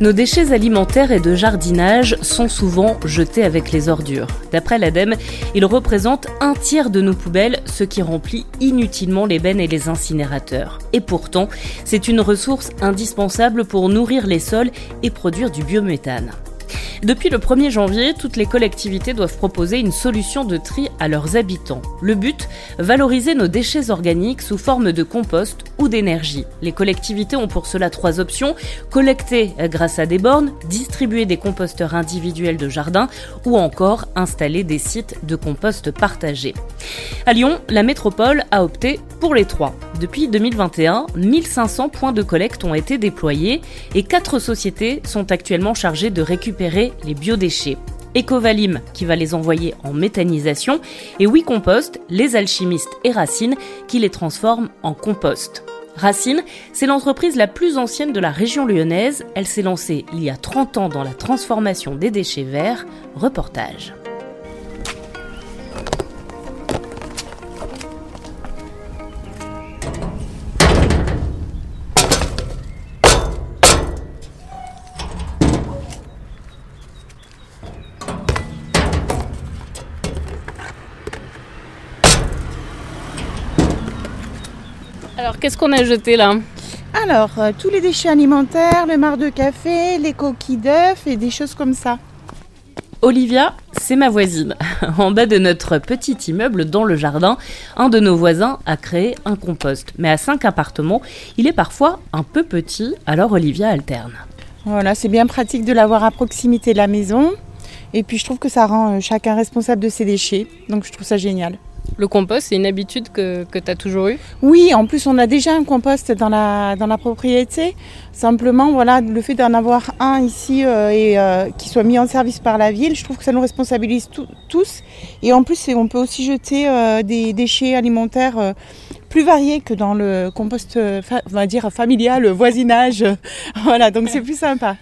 Nos déchets alimentaires et de jardinage sont souvent jetés avec les ordures. D'après l'ADEME, ils représentent un tiers de nos poubelles, ce qui remplit inutilement les bennes et les incinérateurs. Et pourtant, c'est une ressource indispensable pour nourrir les sols et produire du biométhane. Depuis le 1er janvier, toutes les collectivités doivent proposer une solution de tri à leurs habitants. Le but Valoriser nos déchets organiques sous forme de compost ou d'énergie. Les collectivités ont pour cela trois options collecter grâce à des bornes, distribuer des composteurs individuels de jardin ou encore installer des sites de compost partagés. À Lyon, la métropole a opté pour les trois. Depuis 2021, 1500 points de collecte ont été déployés et quatre sociétés sont actuellement chargées de récupérer les biodéchets. Ecovalim qui va les envoyer en méthanisation et WeCompost, les alchimistes et Racine qui les transforment en compost. Racine, c'est l'entreprise la plus ancienne de la région lyonnaise. Elle s'est lancée il y a 30 ans dans la transformation des déchets verts. Reportage. Alors, qu'est-ce qu'on a jeté là Alors, euh, tous les déchets alimentaires, le marc de café, les coquilles d'œufs et des choses comme ça. Olivia, c'est ma voisine. En bas de notre petit immeuble dans le jardin, un de nos voisins a créé un compost. Mais à 5 appartements, il est parfois un peu petit, alors Olivia alterne. Voilà, c'est bien pratique de l'avoir à proximité de la maison. Et puis je trouve que ça rend euh, chacun responsable de ses déchets. Donc je trouve ça génial. Le compost, c'est une habitude que, que tu toujours eue? Oui, en plus, on a déjà un compost dans la, propriété. Simplement, voilà, le fait d'en avoir un ici euh, et euh, qui soit mis en service par la ville, je trouve que ça nous responsabilise tous. Et en plus, on peut aussi jeter euh, des déchets alimentaires plus variés que dans le compost, on va familial, voisinage. voilà, donc c'est plus sympa.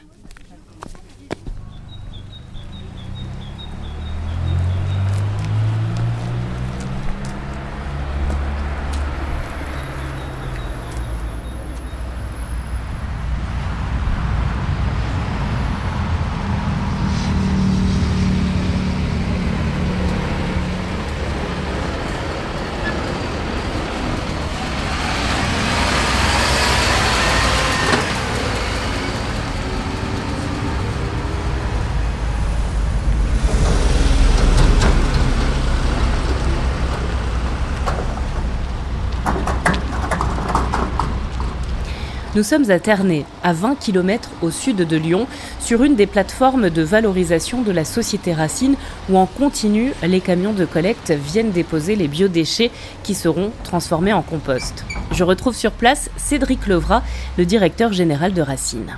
Nous sommes à Ternay, à 20 km au sud de Lyon, sur une des plateformes de valorisation de la société Racine, où en continu, les camions de collecte viennent déposer les biodéchets qui seront transformés en compost. Je retrouve sur place Cédric Levrat, le directeur général de Racine.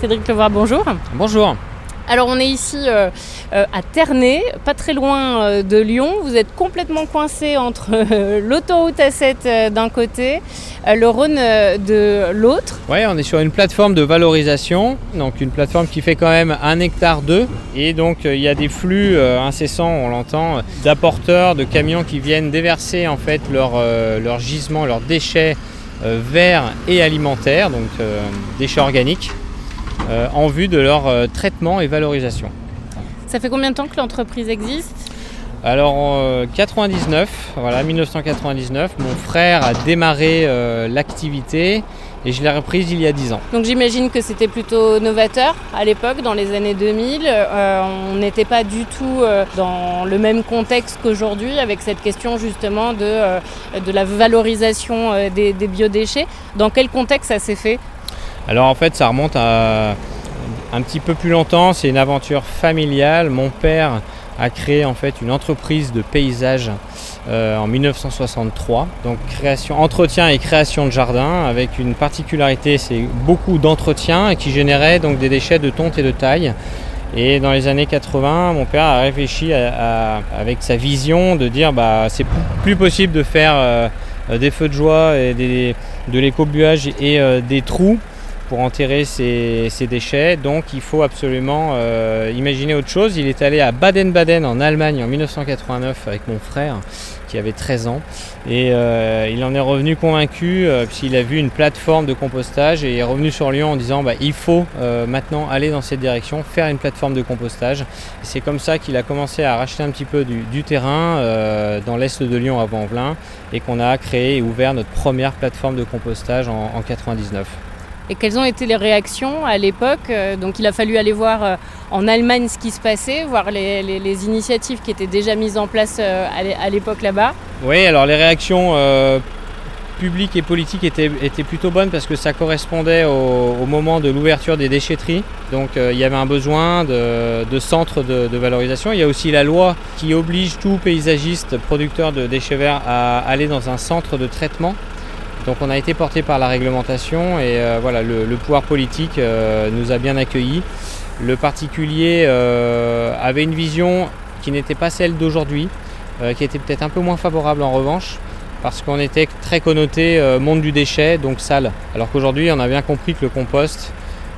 Cédric Levrat, bonjour. Bonjour. Alors on est ici euh, euh, à Ternay, pas très loin euh, de Lyon. Vous êtes complètement coincé entre l'autoroute A7 d'un côté, le Rhône de l'autre. Oui, on est sur une plateforme de valorisation, donc une plateforme qui fait quand même un hectare 2. Et donc il y a des flux incessants, on l'entend, d'apporteurs, de camions qui viennent déverser en fait leurs leur gisements, leurs déchets verts et alimentaires, donc déchets organiques. Euh, en vue de leur euh, traitement et valorisation. Ça fait combien de temps que l'entreprise existe? Alors en 99, voilà 1999, mon frère a démarré euh, l'activité et je l'ai reprise il y a 10 ans. Donc j'imagine que c'était plutôt novateur à l'époque, dans les années 2000. on n'était pas du tout dans le même contexte qu'aujourd'hui avec cette question justement de, de la valorisation des, des biodéchets. Dans quel contexte ça s'est fait? Alors en fait ça remonte à un petit peu plus longtemps, c'est une aventure familiale. Mon père a créé en fait une entreprise de paysage euh, en 1963. Donc création, entretien et création de jardin avec une particularité, c'est beaucoup d'entretien qui générait donc des déchets de tonte et de taille. Et dans les années 80, mon père a réfléchi avec sa vision de dire bah c'est plus possible de faire euh, des feux de joie et de l'écobuage et euh, des trous pour enterrer ces, déchets. Donc il faut absolument euh, imaginer autre chose. Il est allé à Baden-Baden en Allemagne en 1989 avec mon frère qui avait 13 ans. Et euh, il en est revenu convaincu euh, puisqu'il a vu une plateforme de compostage et est revenu sur Lyon en disant bah, il faut maintenant aller dans cette direction, faire une plateforme de compostage. C'est comme ça qu'il a commencé à racheter un petit peu du, terrain dans l'est de Lyon avant Vanvelin et qu'on a créé et ouvert notre première plateforme de compostage en, en 99 et quelles ont été les réactions à l'époque. Euh, donc il a fallu aller voir euh, en Allemagne ce qui se passait, voir les, initiatives qui étaient déjà mises en place euh, à l'époque là-bas. Oui, alors les réactions publiques et politiques étaient, plutôt bonnes parce que ça correspondait au, moment de l'ouverture des déchetteries. Donc il y avait un besoin de, centres de, de, valorisation. Il y a aussi la loi qui oblige tout paysagiste producteur de déchets verts à aller dans un centre de traitement donc on a été porté par la réglementation et euh, voilà, le, pouvoir politique euh, nous a bien accueillis. Le particulier euh, avait une vision qui n'était pas celle d'aujourd'hui, qui était peut-être un peu moins favorable en revanche, parce qu'on était très connoté monde du déchet, donc sale. Alors qu'aujourd'hui on a bien compris que le compost,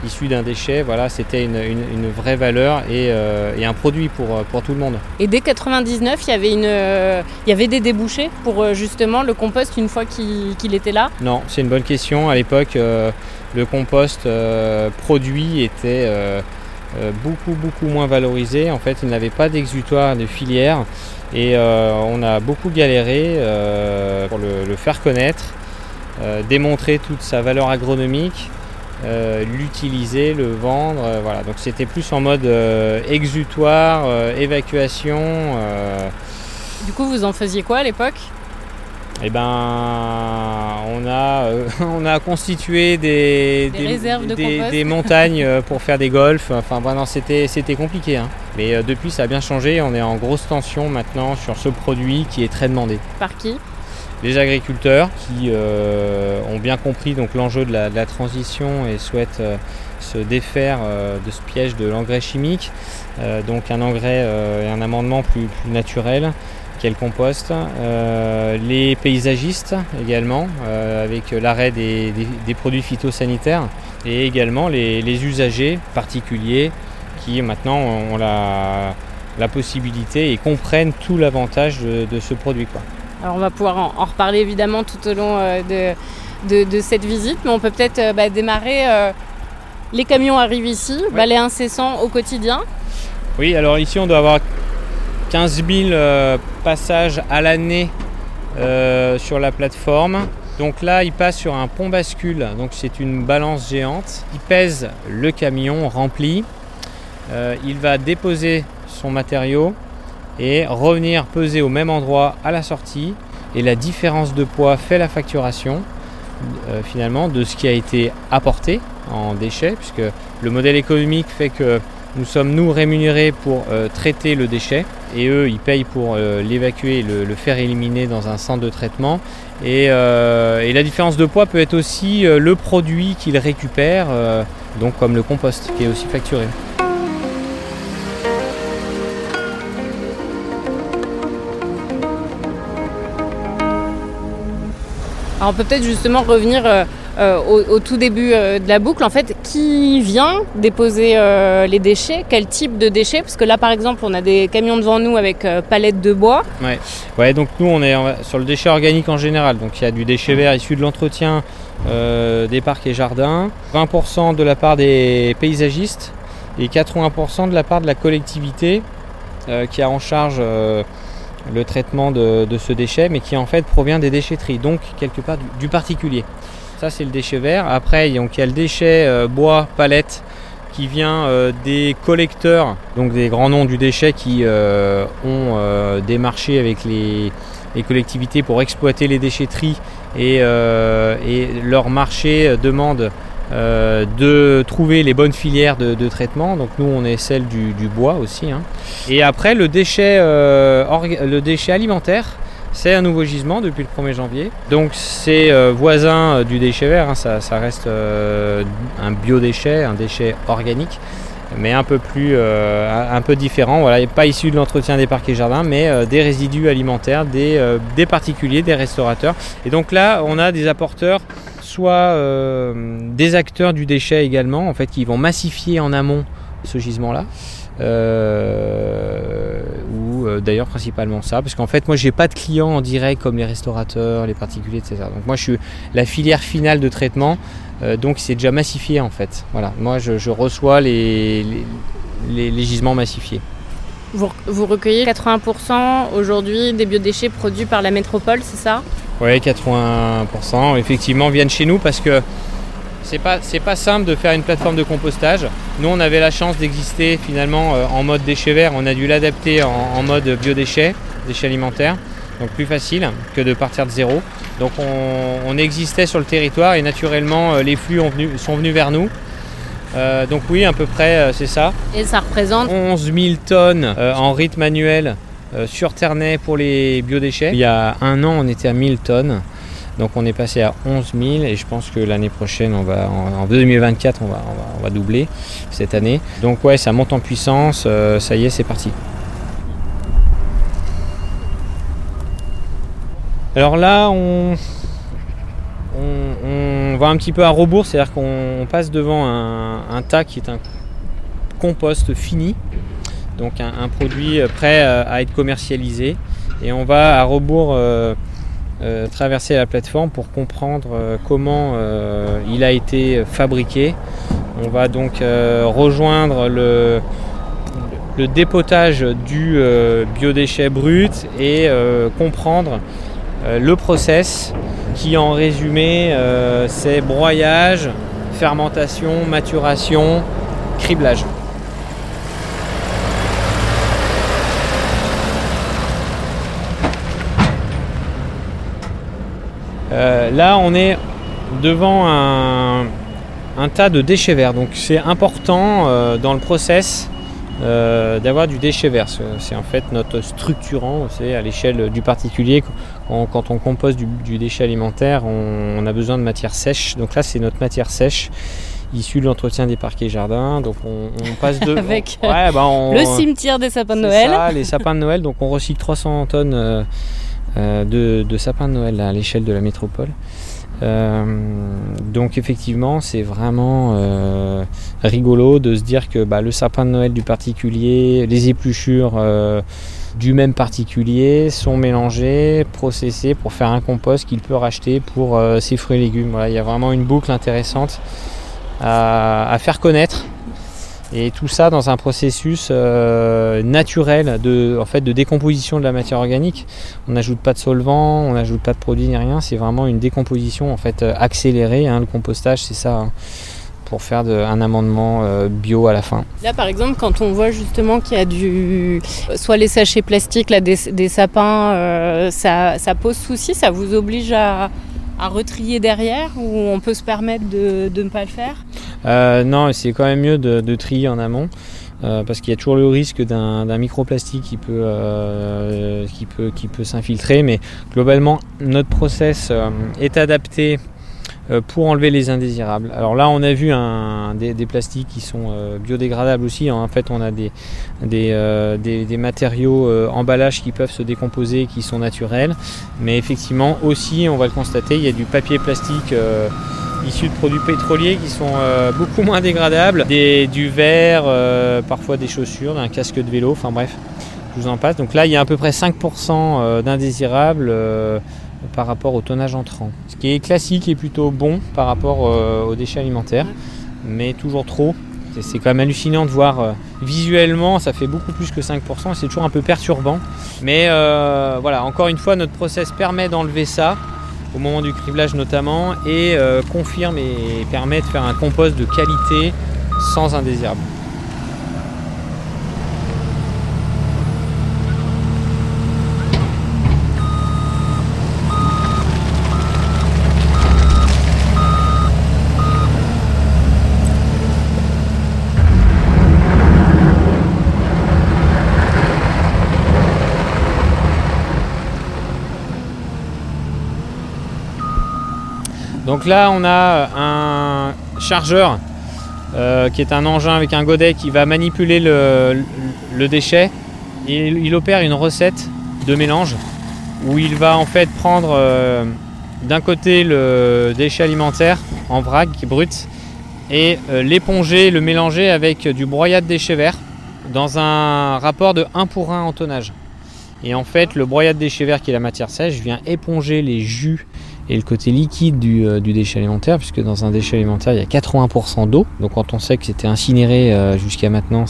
issu d'un déchet, voilà, c'était une, vraie valeur euh, et, un produit pour, euh, pour, tout le monde. Et dès 99, il y avait, une, euh, il y avait des débouchés pour justement le compost une fois qu'il était là? Non, c'est une bonne question. À l'époque, le compost produit était beaucoup beaucoup moins valorisé. En fait, il n'avait pas d'exutoire de filière et on a beaucoup galéré pour le, faire connaître, démontrer toute sa valeur agronomique euh, l'utiliser, le vendre. Euh, voilà. Donc c'était plus en mode euh, exutoire, évacuation. Du coup, vous en faisiez quoi à l'époque? Eh ben, on a, on a constitué des, des, montagnes pour faire des golfs. Enfin, vraiment, c'était, c'était compliqué. Hein. Mais depuis, ça a bien changé. On est en grosse tension maintenant sur ce produit qui est très demandé. Par qui? Les agriculteurs qui euh, ont bien compris l'enjeu de, la, transition et souhaitent euh, se défaire euh, de ce piège de l'engrais chimique, donc un engrais et un amendement plus, naturel qu'est le compost. les paysagistes également, avec l'arrêt des, produits phytosanitaires, et également les, usagers particuliers qui maintenant ont la, possibilité et comprennent tout l'avantage de, ce produit. Alors on va pouvoir en, reparler évidemment tout au long euh, de, cette visite, mais on peut peut-être euh, bah, démarrer. Euh, les camions arrivent ici, balai incessant au quotidien. Oui, alors ici on doit avoir 15 000 passages à l'année sur la plateforme. Donc là, il passe sur un pont bascule, donc c'est une balance géante. Il pèse le camion rempli. il va déposer son matériau et revenir peser au même endroit à la sortie. Et la différence de poids fait la facturation euh, finalement de ce qui a été apporté en déchets, puisque le modèle économique fait que nous sommes nous rémunérés pour euh, traiter le déchet et eux ils payent pour euh, l'évacuer et le, faire éliminer dans un centre de traitement. Et, et la différence de poids peut être aussi le produit qu'ils récupèrent, donc comme le compost qui est aussi facturé. Alors on peut peut-être justement revenir euh, euh, au, tout début euh, de la boucle. En fait, qui vient déposer les déchets? Quel type de déchets? Parce que là, par exemple, on a des camions devant nous avec palettes de bois. Ouais. ouais, donc nous, on est sur le déchet organique en général. Donc il y a du déchet vert issu de l'entretien des parcs et jardins, 20% de la part des paysagistes et 80% de la part de la collectivité qui a en charge le traitement de, ce déchet, mais qui en fait provient des déchetteries, donc quelque part du, particulier. Ça c'est le déchet vert. Après il y a le déchet euh, bois, palette, qui vient euh, des collecteurs, donc des grands noms du déchet qui euh, ont des marchés avec les, collectivités pour exploiter les déchetteries et, et leur marché demande euh, de trouver les bonnes filières de, traitement. Donc nous on est celle du, bois aussi. Hein. Et après le déchet, euh, le déchet alimentaire, c'est un nouveau gisement depuis le 1er janvier. Donc c'est euh, voisin du déchet vert, hein. ça, reste un biodéchet, un déchet organique mais un peu plus un peu différent voilà pas issu de l'entretien des parcs et jardins mais des résidus alimentaires des, des particuliers des restaurateurs et donc là on a des apporteurs soit des acteurs du déchet également, en fait, qui vont massifier en amont ce gisement-là. ou d'ailleurs principalement ça, parce qu'en fait moi j'ai pas de clients en direct comme les restaurateurs, les particuliers, etc. Donc moi je suis la filière finale de traitement, donc c'est déjà massifié en fait. Voilà, moi je, reçois les gisements massifiés. Vous, recueillez 80% aujourd'hui des biodéchets produits par la métropole, c'est ça? Oui, 80% effectivement viennent chez nous parce que c'est pas, pas simple de faire une plateforme de compostage. Nous, on avait la chance d'exister finalement euh, en mode déchets verts. On a dû l'adapter en, mode biodéchets, déchets alimentaires. Donc plus facile que de partir de zéro. Donc on, existait sur le territoire et naturellement euh, les flux sont venus vers nous. Euh, donc oui, à peu près, c'est ça. Et ça représente 11 000 tonnes euh, en rythme manuel sur Ternay pour les biodéchets. Il y a un an, on était à 1000 tonnes. Donc on est passé à 11 000 et je pense que l'année prochaine, on va, en, 2024, on va, on va, doubler cette année. Donc ouais, ça monte en puissance, ça y est, c'est parti. Alors là, on, va un petit peu à rebours, c'est-à-dire qu'on passe devant un, tas qui est un compost fini, donc un, produit prêt à être commercialisé. Et on va à rebours euh, euh, traverser la plateforme pour comprendre euh, comment il a été fabriqué. On va donc rejoindre le, dépotage du biodéchet brut et comprendre le process qui en résumé euh, c'est broyage, fermentation, maturation, criblage. Euh, là on est devant un, tas de déchets verts, donc c'est important euh, dans le process euh, d'avoir du déchet vert. C'est en fait notre structurant, c'est à l'échelle du particulier. Quand, on compose du, déchet alimentaire, on, a besoin de matière sèche. Donc là, c'est notre matière sèche issue de l'entretien des parquets jardins. Donc on, passe de avec bah, le cimetière des sapins de Noël. les sapins de Noël. Donc on recycle 300 tonnes de, de, sapins de Noël à l'échelle de la métropole. Euh, donc effectivement, c'est vraiment euh, rigolo de se dire que bah, le sapin de Noël du particulier, les épluchures euh, du même particulier sont mélangées, processées pour faire un compost qu'il peut racheter pour ses fruits et légumes. Voilà, il y a vraiment une boucle intéressante à faire connaître et tout ça dans un processus euh, naturel de, en fait, de décomposition de la matière organique. On n'ajoute pas de solvant, on n'ajoute pas de produits ni rien. C'est vraiment une décomposition en fait euh, accélérée. Hein. Le compostage, c'est ça. Hein, pour faire un amendement euh, bio à la fin. Là, par exemple, quand on voit justement qu'il y a du, soit les sachets plastiques, là, des, sapins, ça, pose souci, ça vous oblige à, à retrier derrière ou on peut se permettre de, de ne pas le faire? Euh, non, c'est quand même mieux de, trier en amont. Euh, parce qu'il y a toujours le risque d'un microplastique qui peut, euh, qui peut, qui peut s'infiltrer. Mais globalement, notre process est adapté pour enlever les indésirables. Alors là, on a vu des, plastiques qui sont biodégradables aussi. En fait, on a des, des, matériaux emballages qui peuvent se décomposer, qui sont naturels. Mais effectivement, aussi, on va le constater, il y a du papier plastique issus de produits pétroliers qui sont euh, beaucoup moins dégradables, du verre, euh, parfois des chaussures, un casque de vélo, enfin bref, je vous en passe. Donc là, il y a à peu près 5% euh, d'indésirables par rapport au tonnage entrant. Ce qui est classique et plutôt bon par rapport aux déchets alimentaires, mais toujours trop. C'est quand même hallucinant de voir visuellement, ça fait beaucoup plus que 5%, c'est toujours un peu perturbant. Mais voilà, encore une fois, notre process permet d'enlever ça au moment du criblage notamment, et euh, confirme et permet de faire un compost de qualité sans indésirable. Donc là, on a un chargeur euh, qui est un engin avec un godet qui va manipuler le, déchet. Et il opère une recette de mélange où il va en fait prendre euh, d'un côté le déchet alimentaire en vrac brut et l'éponger, le mélanger avec du broyat de déchets verts dans un rapport de 1 pour 1 en tonnage. Et en fait, le broyat de déchets verts qui est la matière sèche vient éponger les jus et le côté liquide du, euh, déchet alimentaire, puisque dans un déchet alimentaire, il y a 80% d'eau. Donc quand on sait que c'était incinéré euh, jusqu'à maintenant,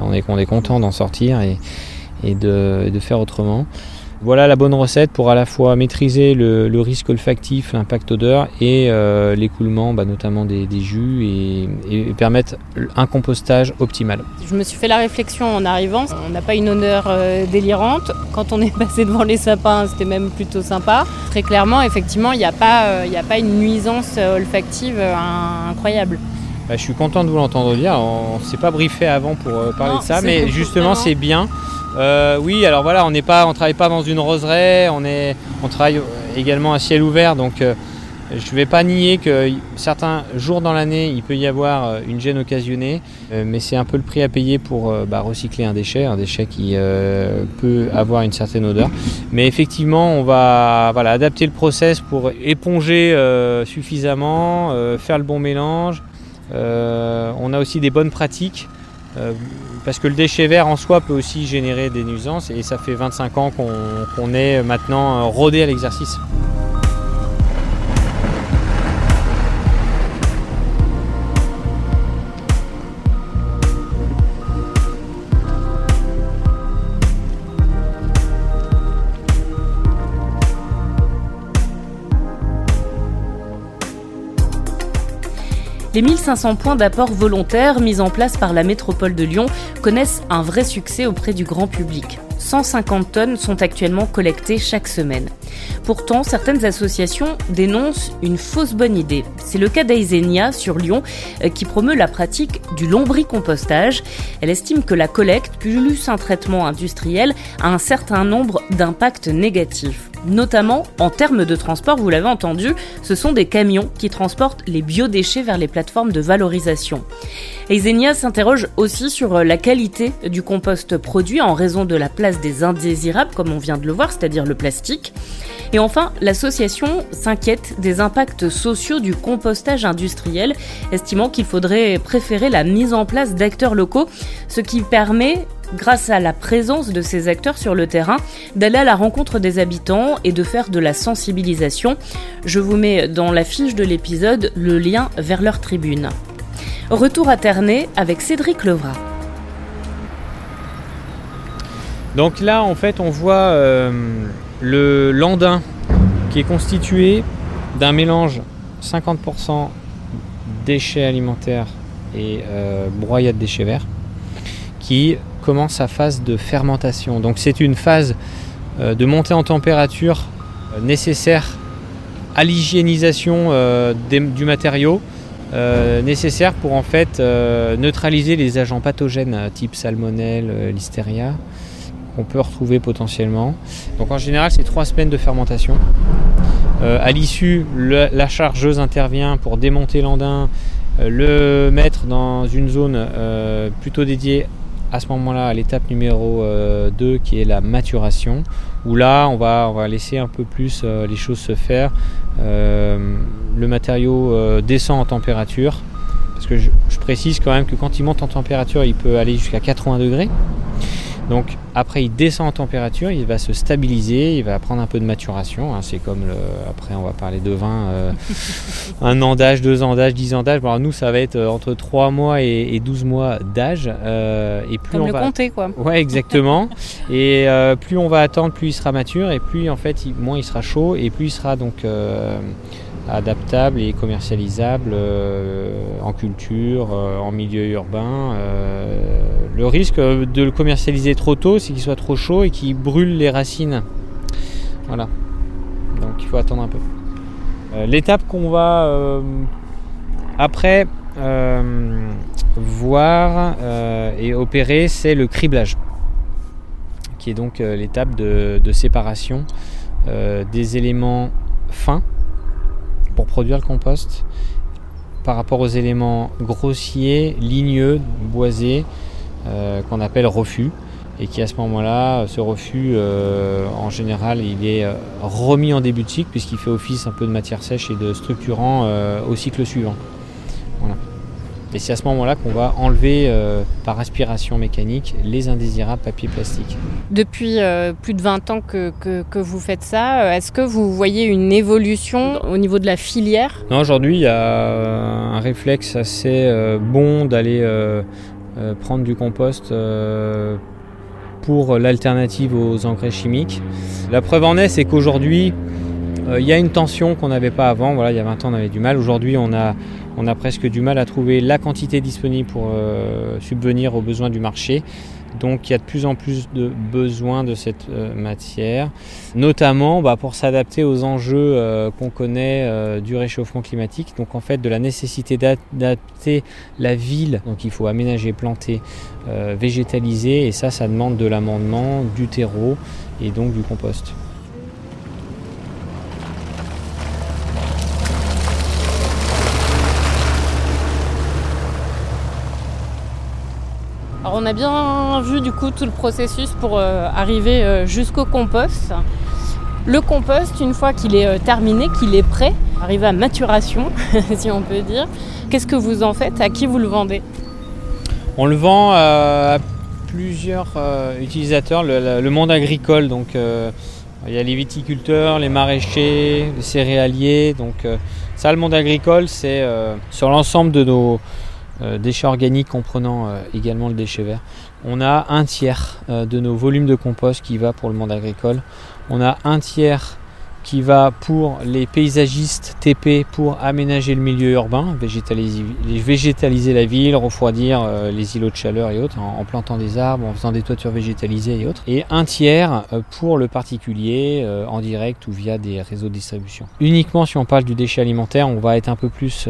on, est, on est content d'en sortir et, de, faire autrement. Voilà la bonne recette pour à la fois maîtriser le, risque olfactif, l'impact odeur et euh, l'écoulement bah, notamment des, jus et, permettre un compostage optimal. Je me suis fait la réflexion en arrivant, on n'a pas une odeur euh, délirante. Quand on est passé devant les sapins, c'était même plutôt sympa. Très clairement, effectivement, il n'y a, pas, euh, a pas une nuisance olfactive incroyable. Bah, je suis content de vous l'entendre dire. On ne s'est pas briefé avant pour parler de ça, mais justement, c'est bien euh, oui, alors voilà, on on travaille pas dans une roseraie, on est, on travaille également à ciel ouvert, donc euh, je ne vais pas nier que certains jours dans l'année, il peut y avoir euh, une gêne occasionnée, mais c'est un peu le prix à payer pour bah, recycler un déchet, un déchet qui peut avoir une certaine odeur. Mais effectivement, on va voilà, adapter le process pour éponger suffisamment, faire le bon mélange. on a aussi des bonnes pratiques parce que le déchet vert en soi peut aussi générer des nuisances et ça fait 25 ans qu'on est maintenant rodé à l'exercice. Les 1500 points d'apport volontaires mis en place par la métropole de Lyon connaissent un vrai succès auprès du grand public. 150 tonnes sont actuellement collectées chaque semaine. Pourtant, certaines associations dénoncent une fausse bonne idée. C'est le cas d'Aisenia sur Lyon euh, qui promeut la pratique du lombricompostage. Elle estime que la collecte, plus un traitement industriel, a un certain nombre d'impacts négatifs notamment en termes de transport, vous l'avez entendu, ce sont des camions qui transportent les biodéchets vers les plateformes de valorisation. Eisenia s'interroge aussi sur la qualité du compost produit en raison de la place des indésirables, comme on vient de le voir, c'est-à-dire le plastique. Et enfin, l'association s'inquiète des impacts sociaux du compostage industriel, estimant qu'il faudrait préférer la mise en place d'acteurs locaux, ce qui permet grâce à la présence de ces acteurs sur le terrain, d'aller à la rencontre des habitants et de faire de la sensibilisation. Je vous mets dans la fiche de l'épisode le lien vers leur tribune. Retour à Ternay avec Cédric Levra. Donc là, en fait, on voit euh, le landin qui est constitué d'un mélange 50% déchets alimentaires et euh, broyat de déchets verts qui commence sa phase de fermentation. Donc c'est une phase euh, de montée en température euh, nécessaire à l'hygiénisation euh, du matériau, nécessaire pour en fait neutraliser les agents pathogènes type salmonelle, listeria qu'on peut retrouver potentiellement. Donc en général c'est trois semaines de fermentation. à l'issue, la chargeuse intervient pour démonter l'andin, le mettre dans une zone plutôt dédiée à ce moment-là à l'étape numéro 2 euh, qui est la maturation, où là on va, on va laisser un peu plus euh, les choses se faire. Euh, le matériau descend en température, parce que je, je, précise quand même que quand il monte en température, il peut aller jusqu'à 80 degrés. Donc après il descend en température, il va se stabiliser, il va prendre un peu de maturation. Hein. c'est comme le, après on va parler de vin, euh, un an d'âge, deux ans d'âge, dix ans d'âge. Bon, nous ça va être euh, entre trois mois et, 12 mois d'âge. Euh, et plus comme on le va... compter quoi. Ouais exactement. et plus on va attendre, plus il sera mature et plus en fait moins il sera chaud et plus il sera donc adaptable et commercialisable euh, en culture, euh, en milieu urbain. Euh, le risque de le commercialiser trop tôt, c'est qu'il soit trop chaud et qu'il brûle les racines. Voilà. Donc il faut attendre un peu. L'étape qu'on va après voir et opérer, c'est le criblage, qui est donc l'étape de, de, séparation des éléments fins pour produire le compost par rapport aux éléments grossiers, ligneux, boisés, euh, qu'on appelle refus. et qui à ce moment-là, ce refus, en général, il est remis en début de cycle puisqu'il fait office un peu de matière sèche et de structurant au cycle suivant. Et c'est à ce moment-là qu'on va enlever euh, par aspiration mécanique les indésirables papiers plastiques. Depuis euh, plus de 20 ans que, que, vous faites ça, euh, est-ce que vous voyez une évolution au niveau de la filière? Non, aujourd'hui, il y a un réflexe assez bon d'aller prendre du compost pour l'alternative aux engrais chimiques. La preuve en est, c'est qu'aujourd'hui, il y a une tension qu'on n'avait pas avant. Il y a 20 ans, on avait du mal. Aujourd'hui, on a presque du mal à trouver la quantité disponible pour euh, subvenir aux besoins du marché. Donc il y a de plus en plus de besoins de cette euh, matière, notamment bah, pour s'adapter aux enjeux euh, qu'on connaît du réchauffement climatique. Donc en fait de la nécessité d'adapter la ville. Donc il faut aménager, planter, végétaliser et ça ça demande de l'amendement, du terreau et donc du compost. On a bien vu du coup tout le processus pour euh, arriver euh, jusqu'au compost. Le compost, une fois qu'il est euh, terminé, qu'il est prêt, arrive à maturation, si on peut dire, qu'est-ce que vous en faites? À qui vous le vendez? On le vend à plusieurs utilisateurs, le, monde agricole, donc il y a les viticulteurs, les maraîchers, les céréaliers, donc ça le monde agricole c'est sur l'ensemble de nos euh, déchets organiques comprenant euh, également le déchet vert. On a un tiers euh, de nos volumes de compost qui va pour le monde agricole. On a un tiers qui va pour les paysagistes TP pour aménager le milieu urbain, végétaliser, la ville, refroidir euh, les îlots de chaleur et autres, en, plantant des arbres, en faisant des toitures végétalisées et autres. Et un tiers euh, pour le particulier euh, en direct ou via des réseaux de distribution. Uniquement si on parle du déchet alimentaire, on va être un peu plus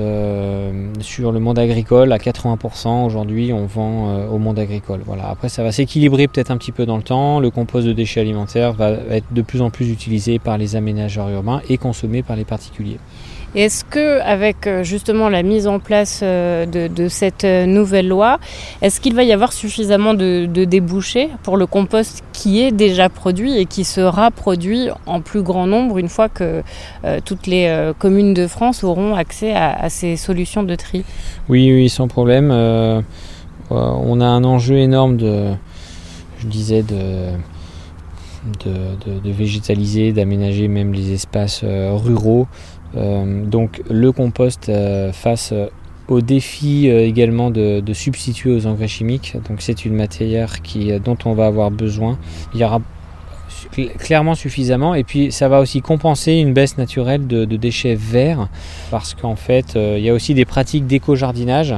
sur le monde agricole. À 80% aujourd'hui, on vend au monde agricole. Voilà. Après, ça va s'équilibrer peut-être un petit peu dans le temps. Le compost de déchets alimentaires va être de plus en plus utilisé par les aménagements urbain et consommé par les particuliers. Est-ce que, avec euh, justement la mise en place euh, de, cette euh, nouvelle loi, est-ce qu'il va y avoir suffisamment de, débouchés pour le compost qui est déjà produit et qui sera produit en plus grand nombre une fois que toutes les communes de France auront accès à, ces solutions de tri? Oui, oui, sans problème. on a un enjeu énorme de, je disais, de de, végétaliser, d'aménager même les espaces euh, ruraux. Euh, donc le compost euh, face au défi également de, substituer aux engrais chimiques. Donc c'est une matière qui, dont on va avoir besoin. Il y aura clairement suffisamment et puis ça va aussi compenser une baisse naturelle de, déchets verts parce qu'en fait il y a aussi des pratiques d'éco-jardinage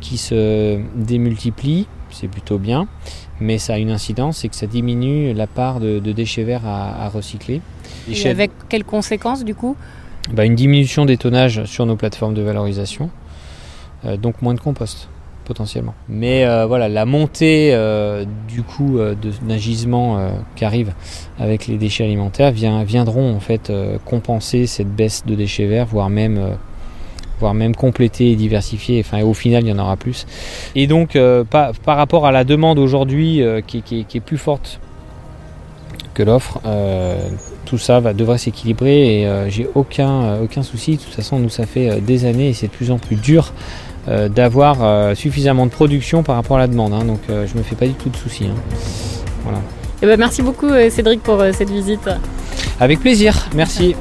qui se démultiplient, c'est plutôt bien mais ça a une incidence, c'est que ça diminue la part de, déchets verts à, recycler. Et avec quelles conséquences du coup? Bah, Une diminution des tonnages sur nos plateformes de valorisation, euh, donc moins de compost potentiellement. Mais euh, voilà, la montée euh, du coût d'un gisement qui arrive avec les déchets alimentaires vient, viendront en fait compenser cette baisse de déchets verts, voire même voire même compléter et diversifier. Enfin, au final, il y en aura plus. Et donc, euh, par, rapport à la demande aujourd'hui euh, qui, est plus forte que l'offre, euh, tout ça va, devrait s'équilibrer et j'ai aucun, aucun souci. De toute façon, nous, ça fait des années et c'est de plus en plus dur d'avoir suffisamment de production par rapport à la demande. Hein. donc, je me fais pas du tout de soucis. Hein. Voilà. Eh ben, merci beaucoup, Cédric, pour cette visite. Avec plaisir. Merci.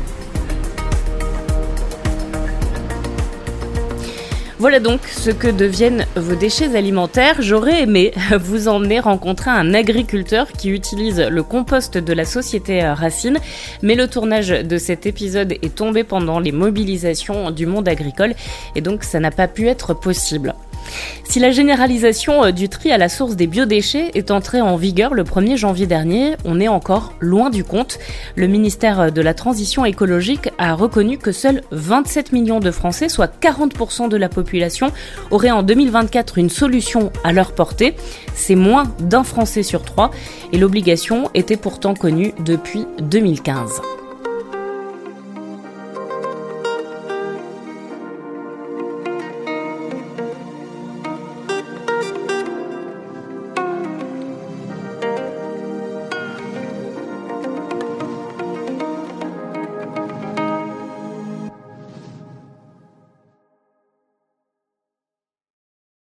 Voilà donc ce que deviennent vos déchets alimentaires. J'aurais aimé vous emmener rencontrer un agriculteur qui utilise le compost de la société Racine, mais le tournage de cet épisode est tombé pendant les mobilisations du monde agricole et donc ça n'a pas pu être possible. Si la généralisation euh, du tri à la source des biodéchets est entrée en vigueur le 1er janvier dernier, on est encore loin du compte. Le ministère de la Transition écologique a reconnu que seuls 27 millions de Français, soit 40% de la population, auraient en 2024 une solution à leur portée. C'est moins d'un Français sur trois et l'obligation était pourtant connue depuis 2015.